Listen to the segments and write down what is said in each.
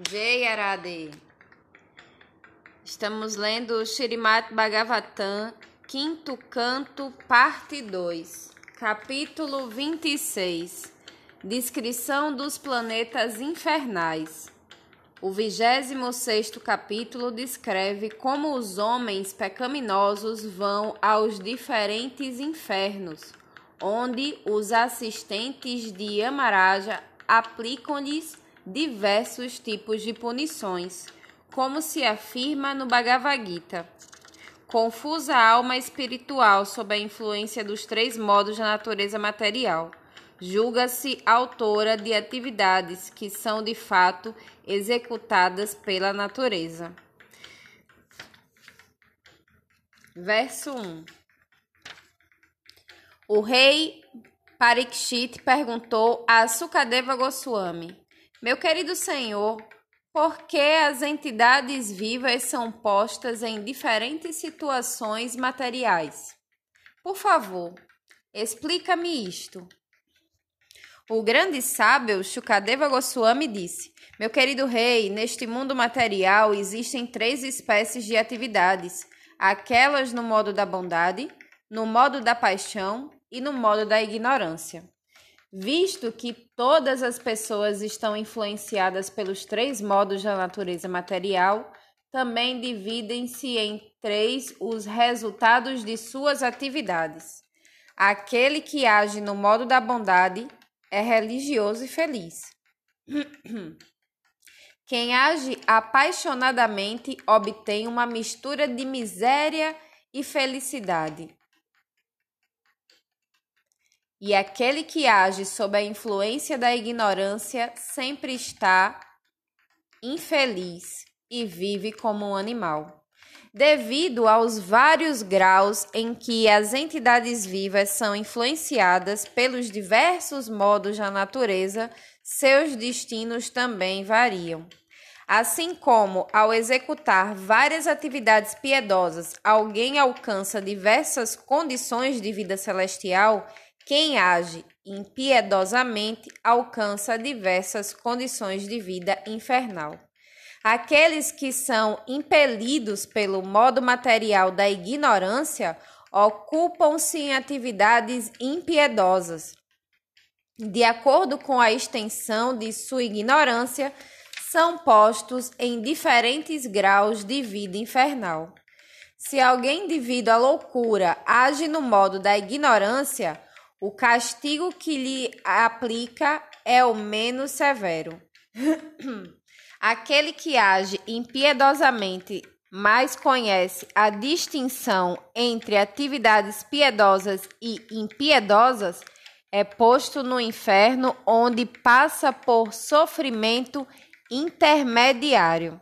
Jai Arade. Estamos lendo Shrimat Bhagavatam, quinto canto, parte 2, capítulo 26. Descrição dos planetas infernais. O 26 capítulo descreve como os homens pecaminosos vão aos diferentes infernos, onde os assistentes de Yamaraja aplicam-lhes diversos tipos de punições, como se afirma no Bhagavad Gita. Confusa alma espiritual sob a influência dos três modos da natureza material. Julga-se autora de atividades que são de fato executadas pela natureza. Verso 1 O rei Parikshit perguntou a Sukadeva Goswami: meu querido Senhor, por que as entidades vivas são postas em diferentes situações materiais? Por favor, explica-me isto. O grande sábio Shukadeva Goswami disse: Meu querido rei, neste mundo material existem três espécies de atividades: aquelas no modo da bondade, no modo da paixão e no modo da ignorância. Visto que todas as pessoas estão influenciadas pelos três modos da natureza material, também dividem-se em três os resultados de suas atividades. Aquele que age no modo da bondade é religioso e feliz. Quem age apaixonadamente obtém uma mistura de miséria e felicidade. E aquele que age sob a influência da ignorância sempre está infeliz e vive como um animal. Devido aos vários graus em que as entidades vivas são influenciadas pelos diversos modos da natureza, seus destinos também variam. Assim como, ao executar várias atividades piedosas, alguém alcança diversas condições de vida celestial, quem age impiedosamente alcança diversas condições de vida infernal. Aqueles que são impelidos pelo modo material da ignorância ocupam-se em atividades impiedosas. De acordo com a extensão de sua ignorância, são postos em diferentes graus de vida infernal. Se alguém, devido à loucura, age no modo da ignorância, o castigo que lhe aplica é o menos severo. Aquele que age impiedosamente, mas conhece a distinção entre atividades piedosas e impiedosas, é posto no inferno, onde passa por sofrimento intermediário.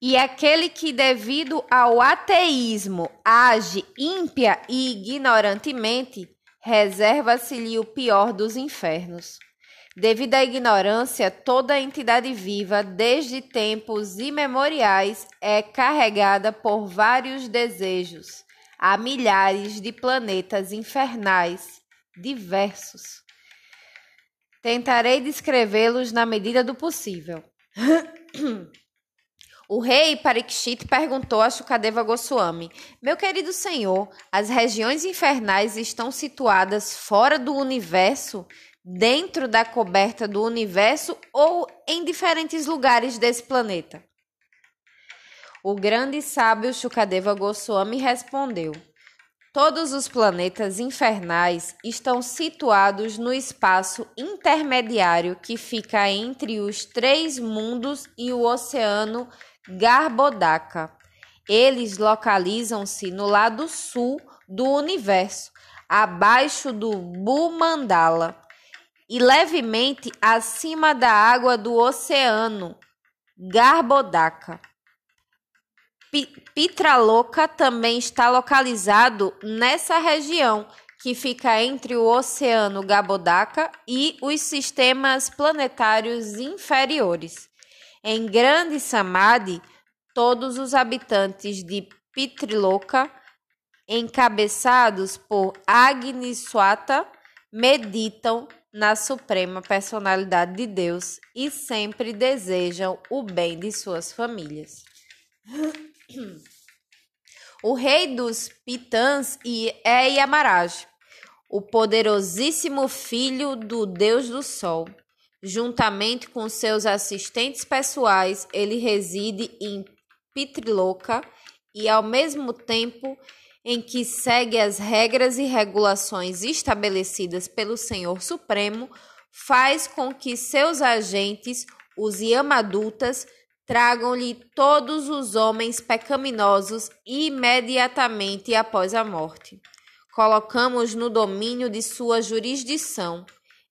E aquele que, devido ao ateísmo, age ímpia e ignorantemente, reserva-se-lhe o pior dos infernos. Devido à ignorância, toda entidade viva, desde tempos imemoriais, é carregada por vários desejos. Há milhares de planetas infernais diversos. Tentarei descrevê-los na medida do possível. O rei Parikshit perguntou a Shukadeva Goswami: Meu querido senhor, as regiões infernais estão situadas fora do universo, dentro da coberta do universo ou em diferentes lugares desse planeta? O grande sábio Shukadeva Goswami respondeu: Todos os planetas infernais estão situados no espaço intermediário que fica entre os três mundos e o oceano Garbodaka. Eles localizam-se no lado sul do universo, abaixo do Bumandala e levemente acima da água do oceano Garbodaka. Pitraloka também está localizado nessa região que fica entre o Oceano Garbodaka e os sistemas planetários inferiores. Em Grande Samadhi, todos os habitantes de Pitriloka, encabeçados por Agniswata, meditam na suprema personalidade de Deus e sempre desejam o bem de suas famílias. O rei dos Pitãs é Yamaraj, o poderosíssimo filho do Deus do Sol. Juntamente com seus assistentes pessoais, ele reside em Pitriloca e, ao mesmo tempo em que segue as regras e regulações estabelecidas pelo Senhor Supremo, faz com que seus agentes, os Yamadutas, tragam-lhe todos os homens pecaminosos imediatamente após a morte. Colocamos no domínio de sua jurisdição.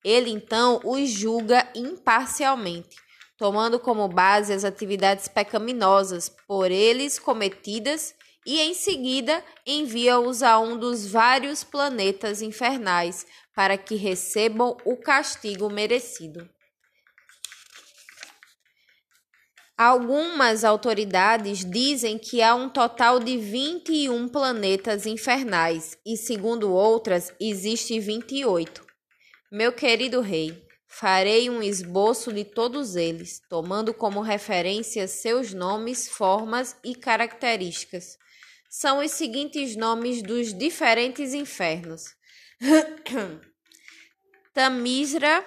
Ele então os julga imparcialmente, tomando como base as atividades pecaminosas por eles cometidas e em seguida envia-os a um dos vários planetas infernais para que recebam o castigo merecido. Algumas autoridades dizem que há um total de 21 planetas infernais e, segundo outras, existe 28. Meu querido rei, farei um esboço de todos eles, tomando como referência seus nomes, formas e características. São os seguintes nomes dos diferentes infernos: Tamisra,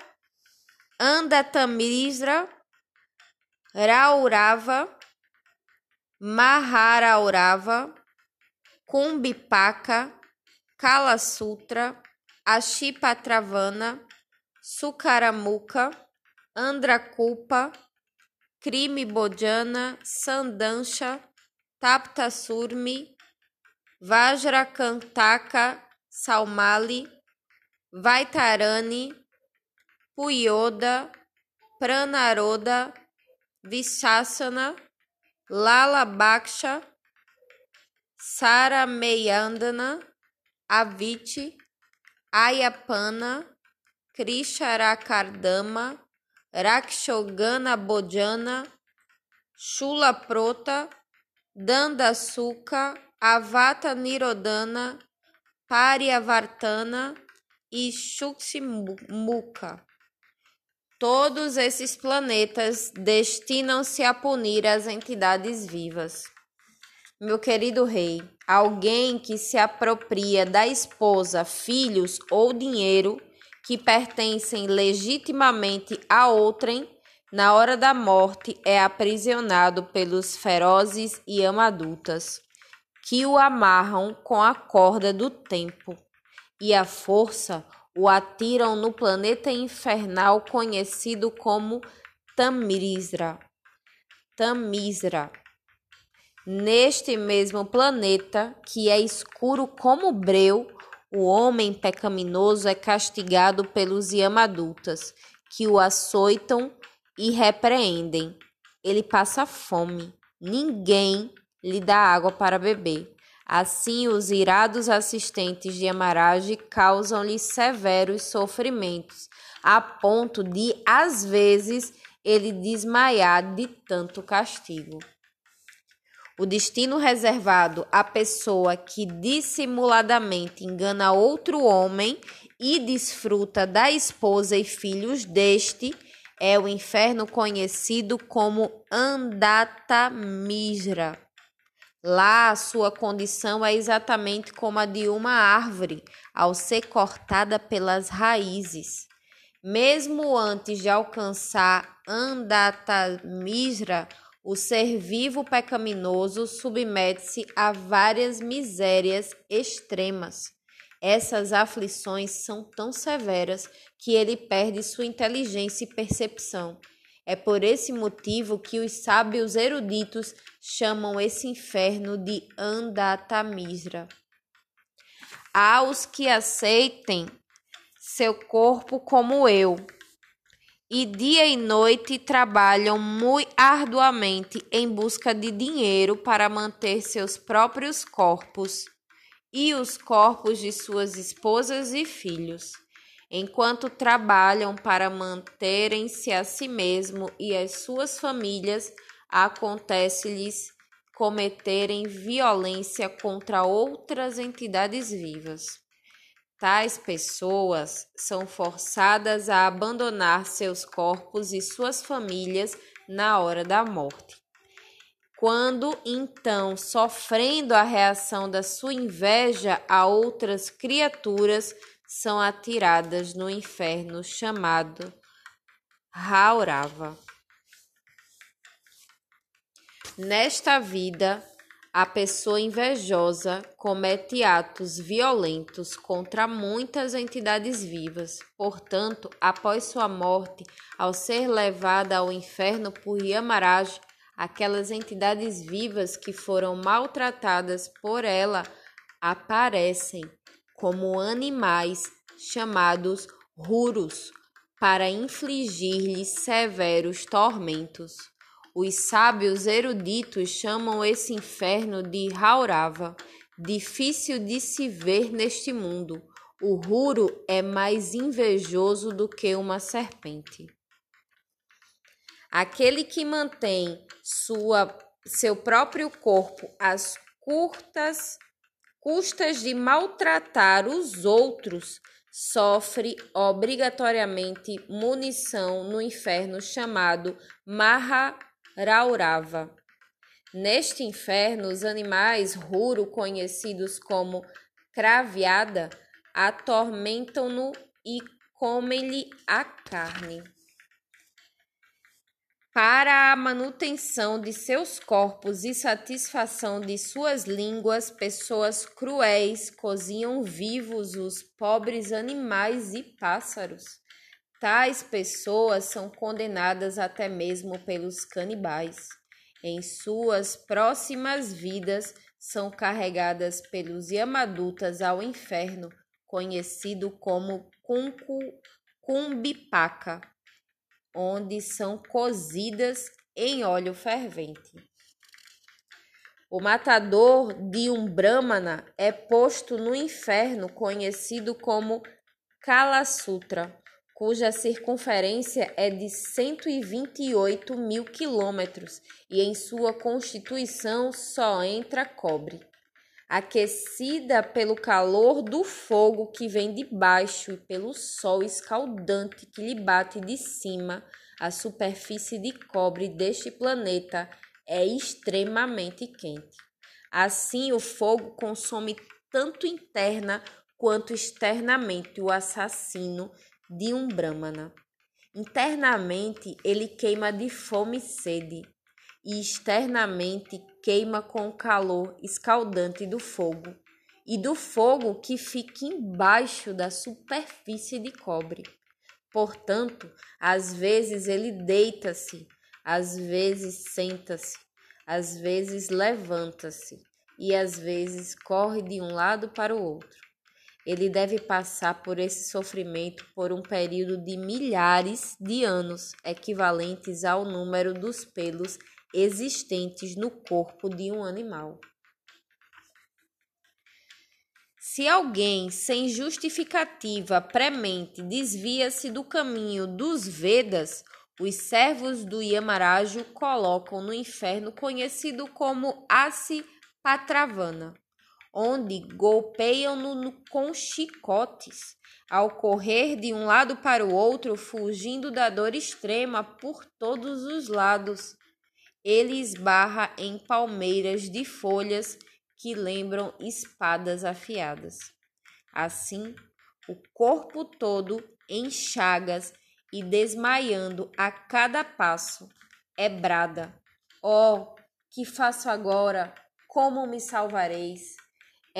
Andatamisra, Raurava, Maharaurava, Kumbipaka, Kalasutra, Ashipatravana, Sukaramuka, Andrakupa, Krimi Bodjana, Sandansha, Taptasurmi, Vajrakantaka Salmali, Vaitarani, Puyoda, Pranaroda, Vishasana, Lala Baksha, Sarameyandana, Aviti, Ayapana, Krisharakardama, Rakshogana Bodjana, Shula Prota, Dandasuka, Avata Nirodana, Pariavartana e Shuksimuka. Todos esses planetas destinam-se a punir as entidades vivas. Meu querido rei, alguém que se apropria da esposa, filhos ou dinheiro que pertencem legitimamente a outrem na hora da morte é aprisionado pelos ferozes e amadultas, que o amarram com a corda do tempo, e a força o atiram no planeta infernal conhecido como Tamisra. Tamisra. Neste mesmo planeta, que é escuro como breu, o homem pecaminoso é castigado pelos Yamadultas, que o açoitam e repreendem. Ele passa fome. Ninguém lhe dá água para beber. Assim, os irados assistentes de Amarage causam-lhe severos sofrimentos, a ponto de, às vezes, ele desmaiar de tanto castigo. O destino reservado à pessoa que dissimuladamente engana outro homem e desfruta da esposa e filhos deste é o inferno conhecido como Andatamisra. Lá a sua condição é exatamente como a de uma árvore ao ser cortada pelas raízes. Mesmo antes de alcançar Andatamisra, o ser vivo pecaminoso submete-se a várias misérias extremas. Essas aflições são tão severas que ele perde sua inteligência e percepção. É por esse motivo que os sábios eruditos chamam esse inferno de Andatamisra. Há os que aceitem seu corpo como eu, e dia e noite trabalham muito arduamente em busca de dinheiro para manter seus próprios corpos e os corpos de suas esposas e filhos, enquanto trabalham para manterem-se a si mesmo e as suas famílias, acontece-lhes cometerem violência contra outras entidades vivas. Tais pessoas são forçadas a abandonar seus corpos e suas famílias na hora da morte. Quando então, sofrendo a reação da sua inveja a outras criaturas, são atiradas no inferno chamado Raurava. Nesta vida, a pessoa invejosa comete atos violentos contra muitas entidades vivas. Portanto, após sua morte, ao ser levada ao inferno por Yamaraj, aquelas entidades vivas que foram maltratadas por ela aparecem como animais chamados ruros para infligir-lhes severos tormentos. Os sábios eruditos chamam esse inferno de Raurava, difícil de se ver neste mundo. O ruro é mais invejoso do que uma serpente. Aquele que mantém sua, seu próprio corpo às curtas custas de maltratar os outros sofre obrigatoriamente munição no inferno chamado Maha Raurava. Neste inferno, os animais ruro, conhecidos como craviada, atormentam-no e comem-lhe a carne. Para a manutenção de seus corpos e satisfação de suas línguas, pessoas cruéis cozinham vivos os pobres animais e pássaros. Tais pessoas são condenadas até mesmo pelos canibais. Em suas próximas vidas, são carregadas pelos Yamadutas ao inferno, conhecido como Kumbipaka, onde são cozidas em óleo fervente. O matador de um Brahmana é posto no inferno, conhecido como Kala Sutra cuja circunferência é de 128 mil quilômetros e em sua constituição só entra cobre. Aquecida pelo calor do fogo que vem de baixo e pelo sol escaldante que lhe bate de cima, a superfície de cobre deste planeta é extremamente quente. Assim, o fogo consome tanto interna quanto externamente o assassino de um Brahmana. Internamente ele queima de fome e sede, e externamente queima com o calor escaldante do fogo, e do fogo que fica embaixo da superfície de cobre. Portanto, às vezes ele deita-se, às vezes senta-se, às vezes levanta-se, e às vezes corre de um lado para o outro ele deve passar por esse sofrimento por um período de milhares de anos, equivalentes ao número dos pelos existentes no corpo de um animal. Se alguém sem justificativa premente desvia-se do caminho dos Vedas, os servos do Yamaraju colocam no inferno conhecido como Asi Patravana onde golpeiam-no com chicotes, ao correr de um lado para o outro, fugindo da dor extrema por todos os lados. Ele esbarra em palmeiras de folhas que lembram espadas afiadas. Assim, o corpo todo em chagas e desmaiando a cada passo, é brada: Oh, que faço agora? Como me salvareis?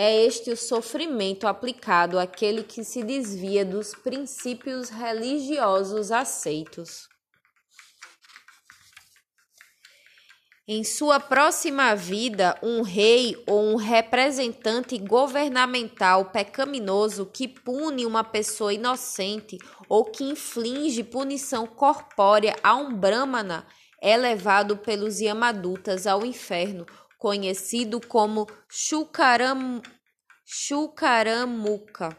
É este o sofrimento aplicado àquele que se desvia dos princípios religiosos aceitos. Em sua próxima vida, um rei ou um representante governamental pecaminoso que pune uma pessoa inocente ou que inflige punição corpórea a um brahmana é levado pelos Yamadutas ao inferno conhecido como Chucaram, Chucaramuca,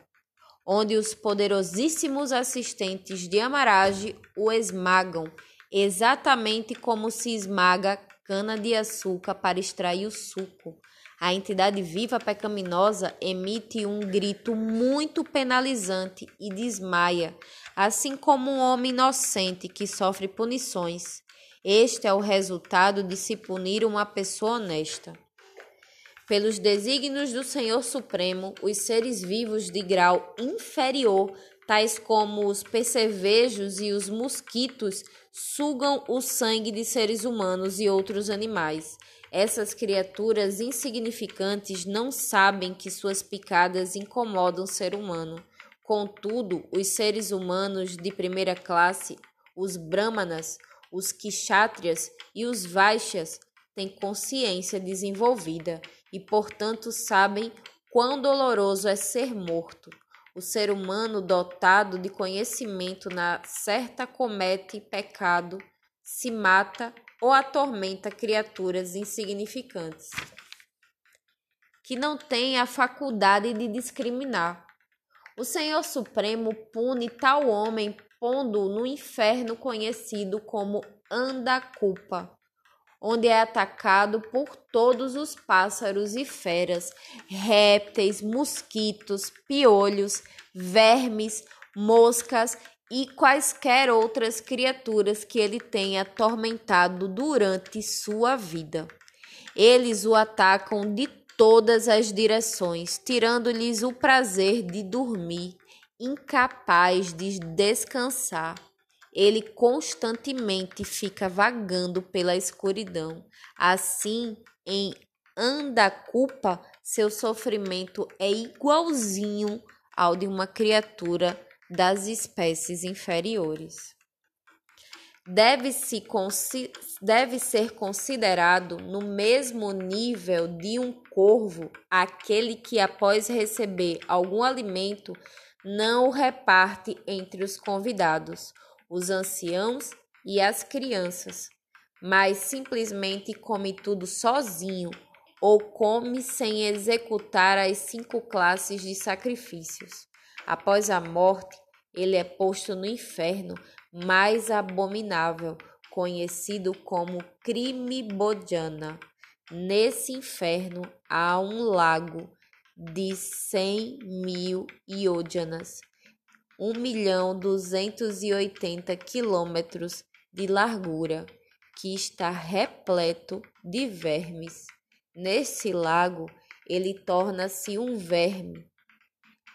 onde os poderosíssimos assistentes de Amarage o esmagam, exatamente como se esmaga cana-de-açúcar para extrair o suco. A entidade viva pecaminosa emite um grito muito penalizante e desmaia, assim como um homem inocente que sofre punições. Este é o resultado de se punir uma pessoa honesta. Pelos desígnios do Senhor Supremo, os seres vivos de grau inferior, tais como os percevejos e os mosquitos, sugam o sangue de seres humanos e outros animais. Essas criaturas insignificantes não sabem que suas picadas incomodam o ser humano. Contudo, os seres humanos de primeira classe, os brahmanas, os kshatriyas e os vaixas têm consciência desenvolvida e, portanto, sabem quão doloroso é ser morto. O ser humano dotado de conhecimento na certa comete pecado, se mata ou atormenta criaturas insignificantes, que não têm a faculdade de discriminar. O Senhor Supremo pune tal homem pondo no inferno conhecido como Andacupa, onde é atacado por todos os pássaros e feras, répteis, mosquitos, piolhos, vermes, moscas e quaisquer outras criaturas que ele tenha atormentado durante sua vida. Eles o atacam de todas as direções, tirando-lhes o prazer de dormir, incapaz de descansar. Ele constantemente fica vagando pela escuridão. Assim, em Andacupa, seu sofrimento é igualzinho ao de uma criatura das espécies inferiores. Deve, -se deve ser considerado no mesmo nível de um corvo aquele que, após receber algum alimento, não o reparte entre os convidados, os anciãos e as crianças, mas simplesmente come tudo sozinho ou come sem executar as cinco classes de sacrifícios. Após a morte, ele é posto no inferno mais abominável, conhecido como crime Bodjana. Nesse inferno há um lago de cem mil iódianas, um milhão duzentos e oitenta quilômetros de largura, que está repleto de vermes. Nesse lago, ele torna-se um verme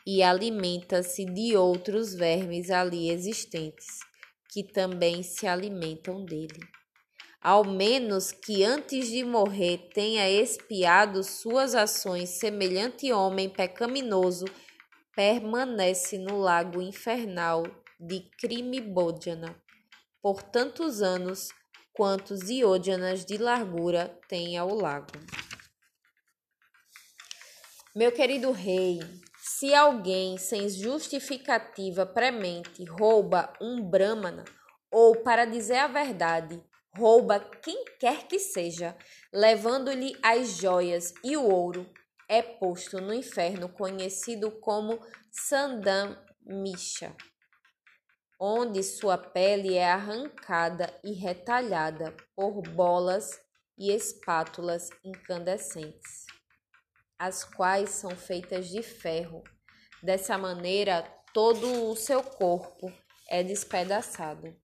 e alimenta-se de outros vermes ali existentes, que também se alimentam dele. Ao menos que antes de morrer tenha expiado suas ações, semelhante homem pecaminoso permanece no lago infernal de Crimibódiana por tantos anos quantos iódianas de largura tem ao lago. Meu querido rei, se alguém sem justificativa premente rouba um brahmana, ou, para dizer a verdade, rouba quem quer que seja, levando-lhe as joias e o ouro, é posto no inferno conhecido como Sandamisha, onde sua pele é arrancada e retalhada por bolas e espátulas incandescentes as quais são feitas de ferro. Dessa maneira, todo o seu corpo é despedaçado.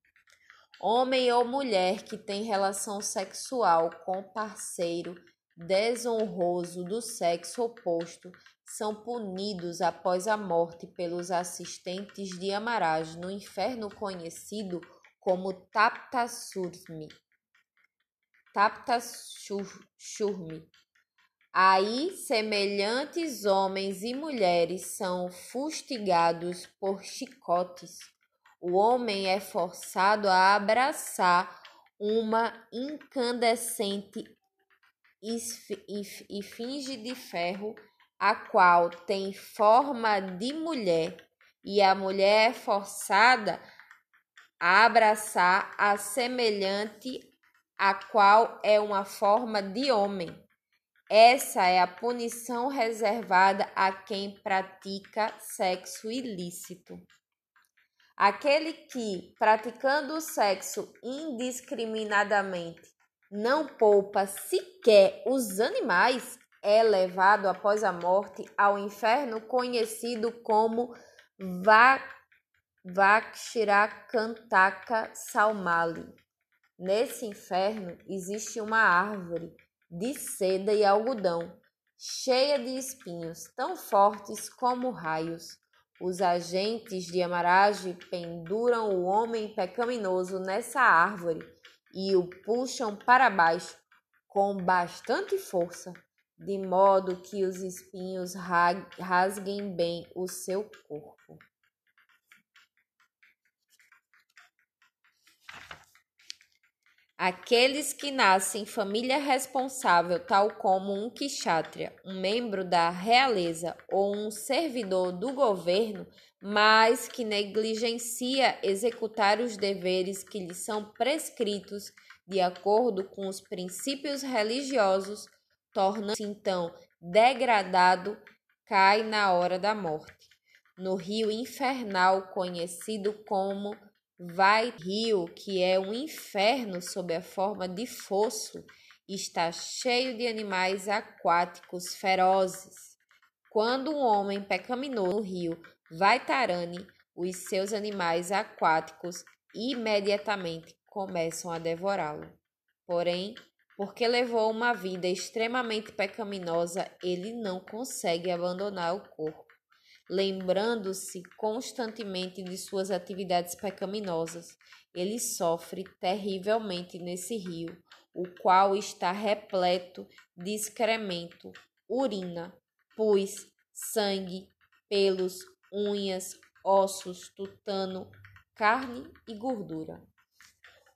Homem ou mulher que tem relação sexual com parceiro desonroso do sexo oposto são punidos após a morte pelos assistentes de Amaraj no inferno conhecido como Taptasurmi. Taptasurmi Aí, semelhantes homens e mulheres são fustigados por chicotes. O homem é forçado a abraçar uma incandescente esfinge de ferro, a qual tem forma de mulher, e a mulher é forçada a abraçar a semelhante, a qual é uma forma de homem. Essa é a punição reservada a quem pratica sexo ilícito. Aquele que, praticando o sexo indiscriminadamente, não poupa sequer os animais, é levado após a morte ao inferno conhecido como Vakshirakantaka Salmali. Nesse inferno existe uma árvore de seda e algodão, cheia de espinhos tão fortes como raios. Os agentes de Amarage penduram o homem pecaminoso nessa árvore e o puxam para baixo com bastante força, de modo que os espinhos rasguem bem o seu corpo. Aqueles que nascem em família responsável, tal como um kshatriya, um membro da realeza ou um servidor do governo, mas que negligencia executar os deveres que lhe são prescritos de acordo com os princípios religiosos, torna-se então degradado, cai na hora da morte, no rio infernal conhecido como Vai Rio, que é um inferno sob a forma de fosso, está cheio de animais aquáticos ferozes. Quando um homem pecaminou no rio Vaitarani, os seus animais aquáticos imediatamente começam a devorá-lo. Porém, porque levou uma vida extremamente pecaminosa, ele não consegue abandonar o corpo lembrando-se constantemente de suas atividades pecaminosas. Ele sofre terrivelmente nesse rio, o qual está repleto de excremento, urina, pus, sangue, pelos, unhas, ossos, tutano, carne e gordura.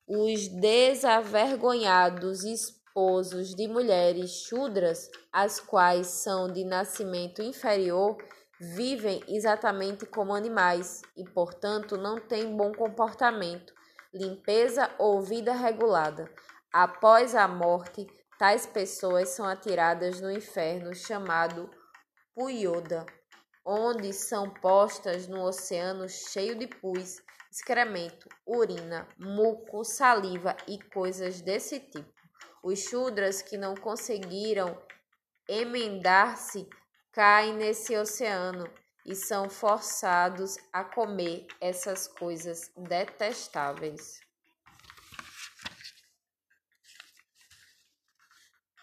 Os desavergonhados esposos de mulheres chudras, as quais são de nascimento inferior, vivem exatamente como animais e, portanto, não têm bom comportamento, limpeza ou vida regulada. Após a morte, tais pessoas são atiradas no inferno chamado Puyoda, onde são postas no oceano cheio de pus, excremento, urina, muco, saliva e coisas desse tipo. Os Shudras que não conseguiram emendar-se caem nesse oceano e são forçados a comer essas coisas detestáveis.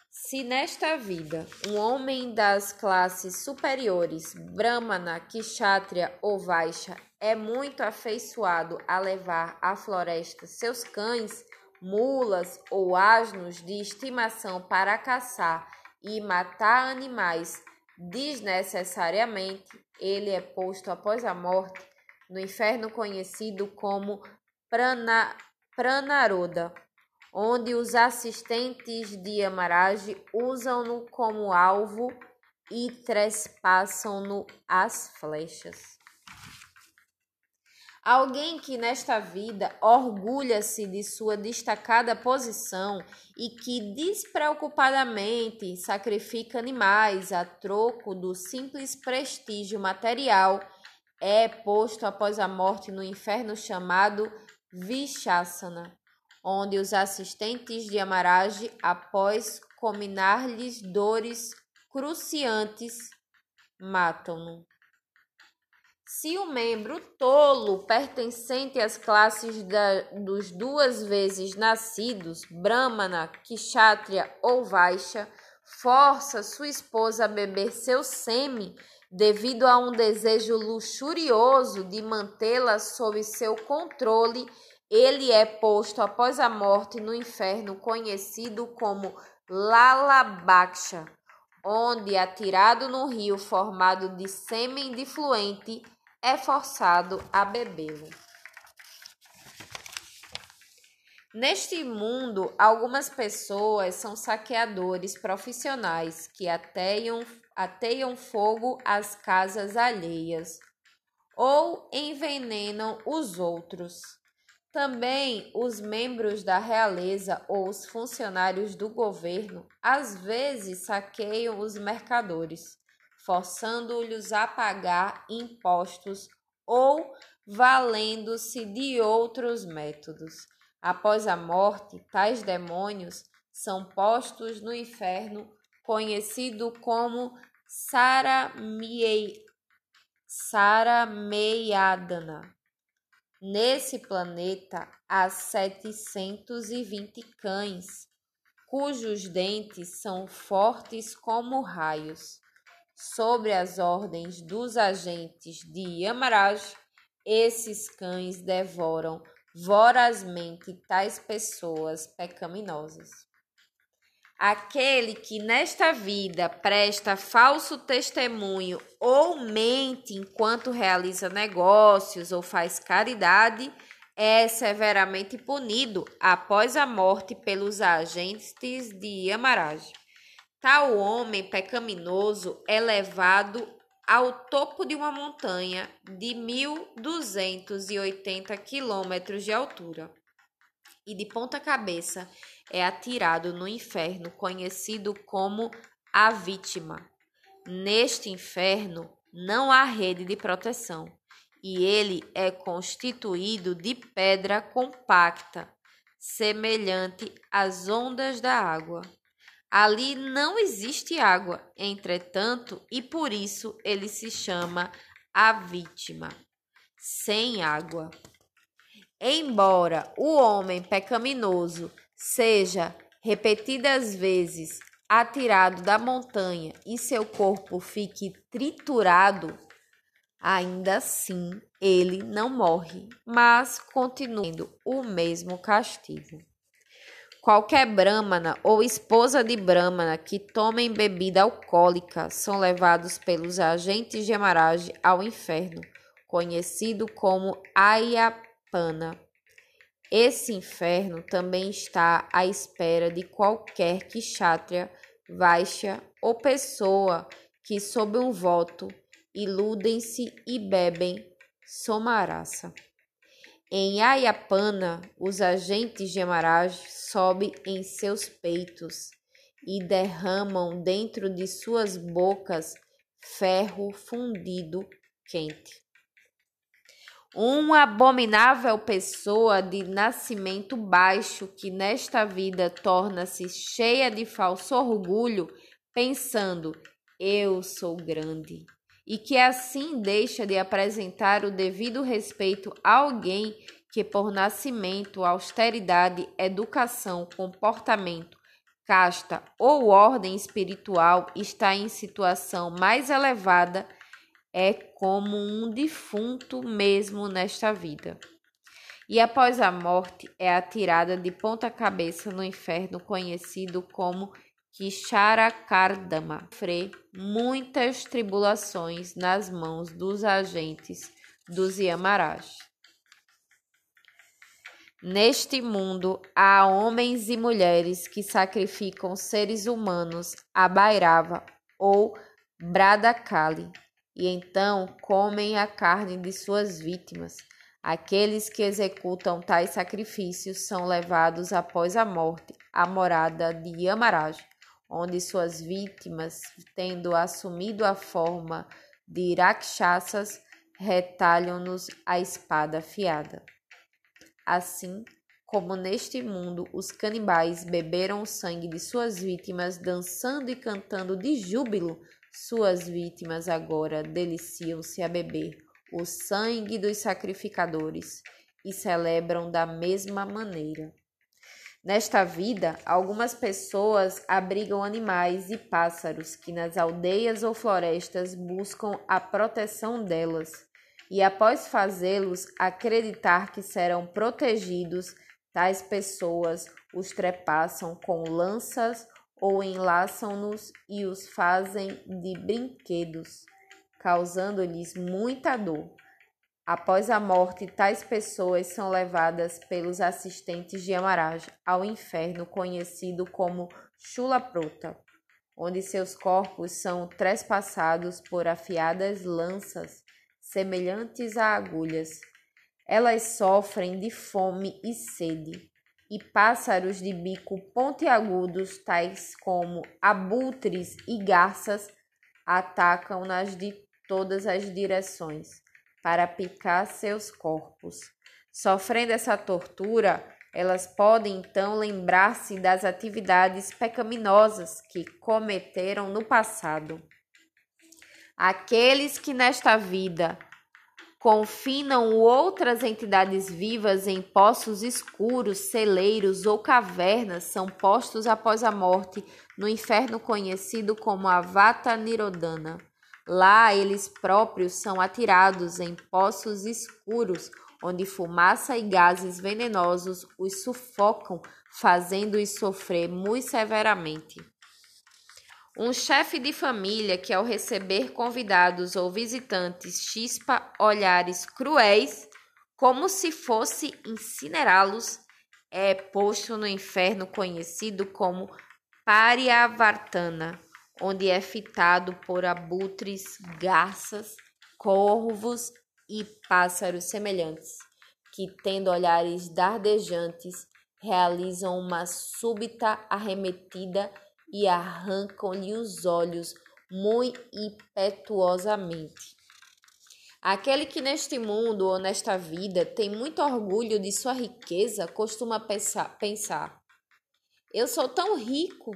Se nesta vida um homem das classes superiores, Brahmana, Kshatriya ou Vaishya, é muito afeiçoado a levar à floresta seus cães, mulas ou asnos de estimação para caçar e matar animais desnecessariamente, ele é posto após a morte no inferno conhecido como Prana, Pranaroda, onde os assistentes de Amaraj usam-no como alvo e trespassam-no as flechas. Alguém que nesta vida orgulha-se de sua destacada posição e que despreocupadamente sacrifica animais a troco do simples prestígio material é posto após a morte no inferno chamado Vishasana, onde os assistentes de Amaraj, após combinar-lhes dores cruciantes, matam-no. Se o membro tolo pertencente às classes da, dos duas vezes nascidos, Brahmana, Kshatriya ou Vaishya, força sua esposa a beber seu sêmen devido a um desejo luxurioso de mantê-la sob seu controle, ele é posto após a morte no inferno conhecido como Lalabaksha, onde, atirado no rio formado de sêmen de é forçado a bebê-lo. Neste mundo, algumas pessoas são saqueadores profissionais que ateiam, ateiam fogo às casas alheias ou envenenam os outros. Também os membros da realeza ou os funcionários do governo às vezes saqueiam os mercadores forçando-lhes a pagar impostos ou valendo-se de outros métodos. Após a morte, tais demônios são postos no inferno conhecido como Sarameiadana. Nesse planeta há 720 cães, cujos dentes são fortes como raios. Sobre as ordens dos agentes de Yamaraj, esses cães devoram vorazmente tais pessoas pecaminosas. Aquele que nesta vida presta falso testemunho ou mente enquanto realiza negócios ou faz caridade é severamente punido após a morte pelos agentes de Yamaraj. Tal homem pecaminoso é levado ao topo de uma montanha de 1.280 quilômetros de altura e de ponta cabeça é atirado no inferno conhecido como a vítima. Neste inferno não há rede de proteção e ele é constituído de pedra compacta, semelhante às ondas da água. Ali não existe água, entretanto, e por isso ele se chama a vítima, sem água. Embora o homem pecaminoso seja repetidas vezes atirado da montanha e seu corpo fique triturado, ainda assim ele não morre, mas continua o mesmo castigo. Qualquer brahmana ou esposa de brahmana que tomem bebida alcoólica são levados pelos agentes de Amaraj ao inferno, conhecido como Ayapana. Esse inferno também está à espera de qualquer kshatriya, vaishya ou pessoa que, sob um voto, iludem-se e bebem somarasa. Em Ayapana, os agentes de Amaraj sobem em seus peitos e derramam dentro de suas bocas ferro fundido quente. Uma abominável pessoa de nascimento baixo que nesta vida torna-se cheia de falso orgulho, pensando: eu sou grande e que assim deixa de apresentar o devido respeito a alguém que, por nascimento, austeridade, educação, comportamento, casta ou ordem espiritual está em situação mais elevada, é como um defunto mesmo nesta vida. E após a morte é atirada de ponta cabeça no inferno conhecido como que Charakardama sofre muitas tribulações nas mãos dos agentes dos Yamaraj. Neste mundo há homens e mulheres que sacrificam seres humanos a Bairava ou Bradakali e então comem a carne de suas vítimas. Aqueles que executam tais sacrifícios são levados após a morte à morada de Yamaraj onde suas vítimas, tendo assumido a forma de rakshasas, retalham-nos a espada afiada. Assim como neste mundo os canibais beberam o sangue de suas vítimas, dançando e cantando de júbilo, suas vítimas agora deliciam-se a beber o sangue dos sacrificadores e celebram da mesma maneira. Nesta vida, algumas pessoas abrigam animais e pássaros que nas aldeias ou florestas buscam a proteção delas, e após fazê-los acreditar que serão protegidos, tais pessoas os trepassam com lanças ou enlaçam-nos e os fazem de brinquedos, causando-lhes muita dor. Após a morte, tais pessoas são levadas pelos assistentes de Amaraj ao inferno conhecido como Chulaprota, onde seus corpos são trespassados por afiadas lanças semelhantes a agulhas. Elas sofrem de fome e sede, e pássaros de bico pontiagudos, tais como abutres e garças, atacam-nas de todas as direções para picar seus corpos. Sofrendo essa tortura, Elas podem então lembrar-se das atividades pecaminosas que cometeram no passado. Aqueles que nesta vida confinam outras entidades vivas em poços escuros, celeiros ou cavernas são postos após a morte no inferno conhecido como a Vata Nirodana. Lá eles próprios são atirados em poços escuros, onde fumaça e gases venenosos os sufocam, fazendo-os sofrer muito severamente. Um chefe de família que, ao receber convidados ou visitantes, chispa olhares cruéis, como se fosse incinerá-los, é posto no inferno conhecido como Pariavartana, onde é fitado por abutres, garças, corvos e pássaros semelhantes, que, tendo olhares dardejantes, realizam uma súbita arremetida e arrancam-lhe os olhos muito impetuosamente. Aquele que neste mundo ou nesta vida tem muito orgulho de sua riqueza costuma pensar, eu sou tão rico,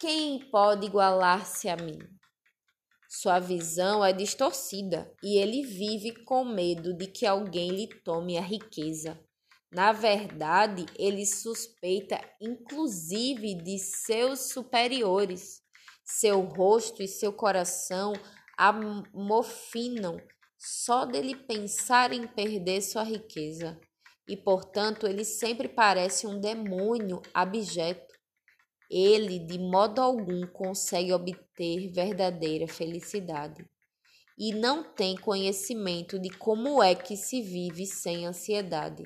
quem pode igualar-se a mim? Sua visão é distorcida e ele vive com medo de que alguém lhe tome a riqueza. Na verdade, ele suspeita inclusive de seus superiores. Seu rosto e seu coração amofinam só dele pensar em perder sua riqueza. E, portanto, ele sempre parece um demônio abjeto. Ele, de modo algum, consegue obter verdadeira felicidade. E não tem conhecimento de como é que se vive sem ansiedade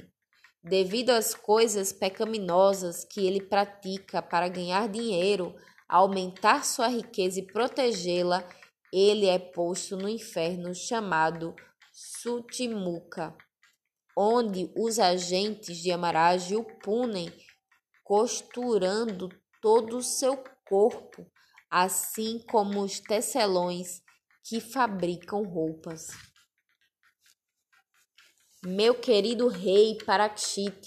devido às coisas pecaminosas que ele pratica para ganhar dinheiro, aumentar sua riqueza e protegê-la, ele é posto no inferno chamado Sutimuka, onde os agentes de Amaraj o punem, costurando todo o seu corpo, assim como os tecelões que fabricam roupas. Meu querido rei Parakshit,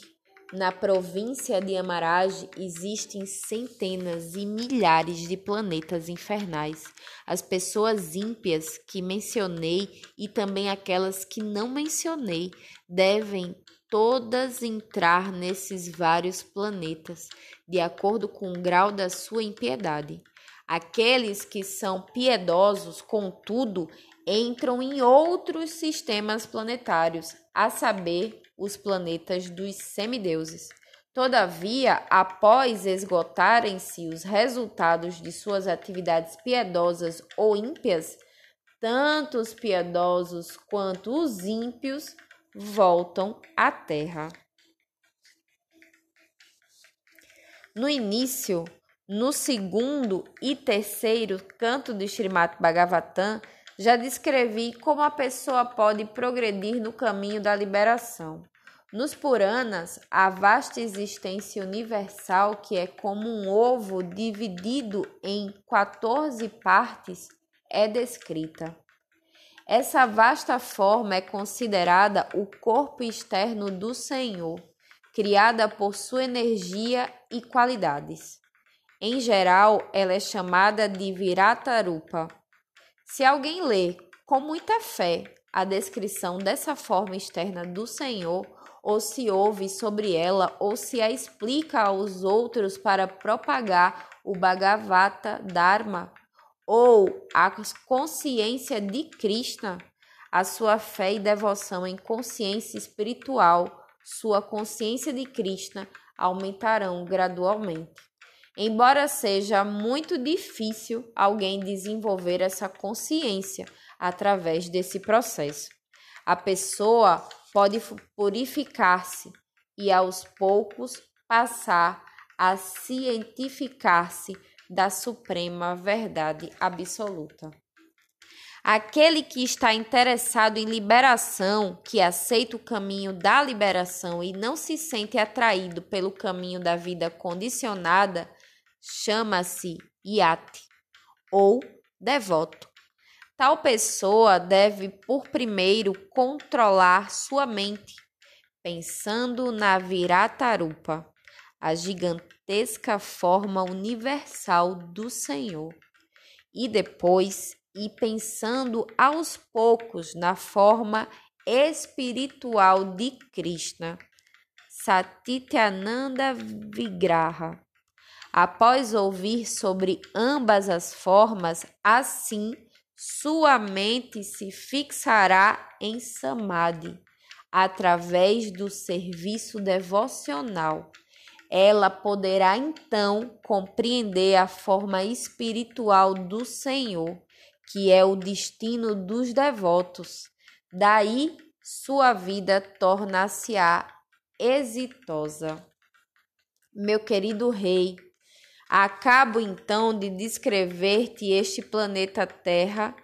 na província de Amaraj existem centenas e milhares de planetas infernais. As pessoas ímpias que mencionei e também aquelas que não mencionei devem todas entrar nesses vários planetas, de acordo com o grau da sua impiedade. Aqueles que são piedosos, contudo, entram em outros sistemas planetários, a saber, os planetas dos semideuses. Todavia, após esgotarem-se os resultados de suas atividades piedosas ou ímpias, tanto os piedosos quanto os ímpios voltam à Terra. No início, no segundo e terceiro canto do Srimad Bhagavatam, já descrevi como a pessoa pode progredir no caminho da liberação. Nos Puranas, a vasta existência universal, que é como um ovo dividido em 14 partes, é descrita. Essa vasta forma é considerada o corpo externo do Senhor, criada por sua energia e qualidades. Em geral, ela é chamada de Viratarupa. Se alguém lê com muita fé a descrição dessa forma externa do Senhor, ou se ouve sobre ela, ou se a explica aos outros para propagar o Bhagavata Dharma, ou a consciência de Krishna, a sua fé e devoção em consciência espiritual, sua consciência de Krishna aumentarão gradualmente. Embora seja muito difícil alguém desenvolver essa consciência através desse processo, a pessoa pode purificar-se e aos poucos passar a cientificar-se da suprema verdade absoluta. Aquele que está interessado em liberação, que aceita o caminho da liberação e não se sente atraído pelo caminho da vida condicionada, chama-se iate ou devoto. Tal pessoa deve, por primeiro, controlar sua mente, pensando na Viratarupa, a gigantesca forma universal do Senhor, e depois ir pensando aos poucos na forma espiritual de Krishna, Satityananda Vigraha. Após ouvir sobre ambas as formas, assim sua mente se fixará em Samadhi através do serviço devocional. Ela poderá então compreender a forma espiritual do Senhor, que é o destino dos devotos. Daí sua vida torna-se-á exitosa. Meu querido rei, acabo então de descrever-te este planeta Terra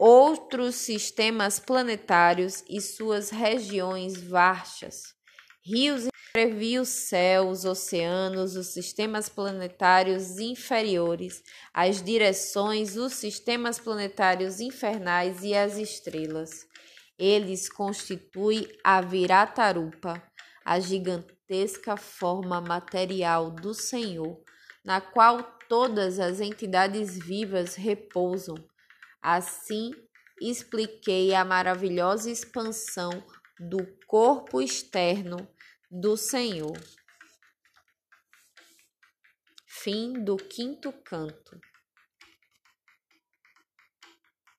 outros sistemas planetários e suas regiões vastas, rios previ os céus, oceanos, os sistemas planetários inferiores, as direções, os sistemas planetários infernais e as estrelas. Eles constituem a Viratarupa, a gigantesca forma material do Senhor, na qual todas as entidades vivas repousam Assim, expliquei a maravilhosa expansão do corpo externo do Senhor. Fim do quinto canto.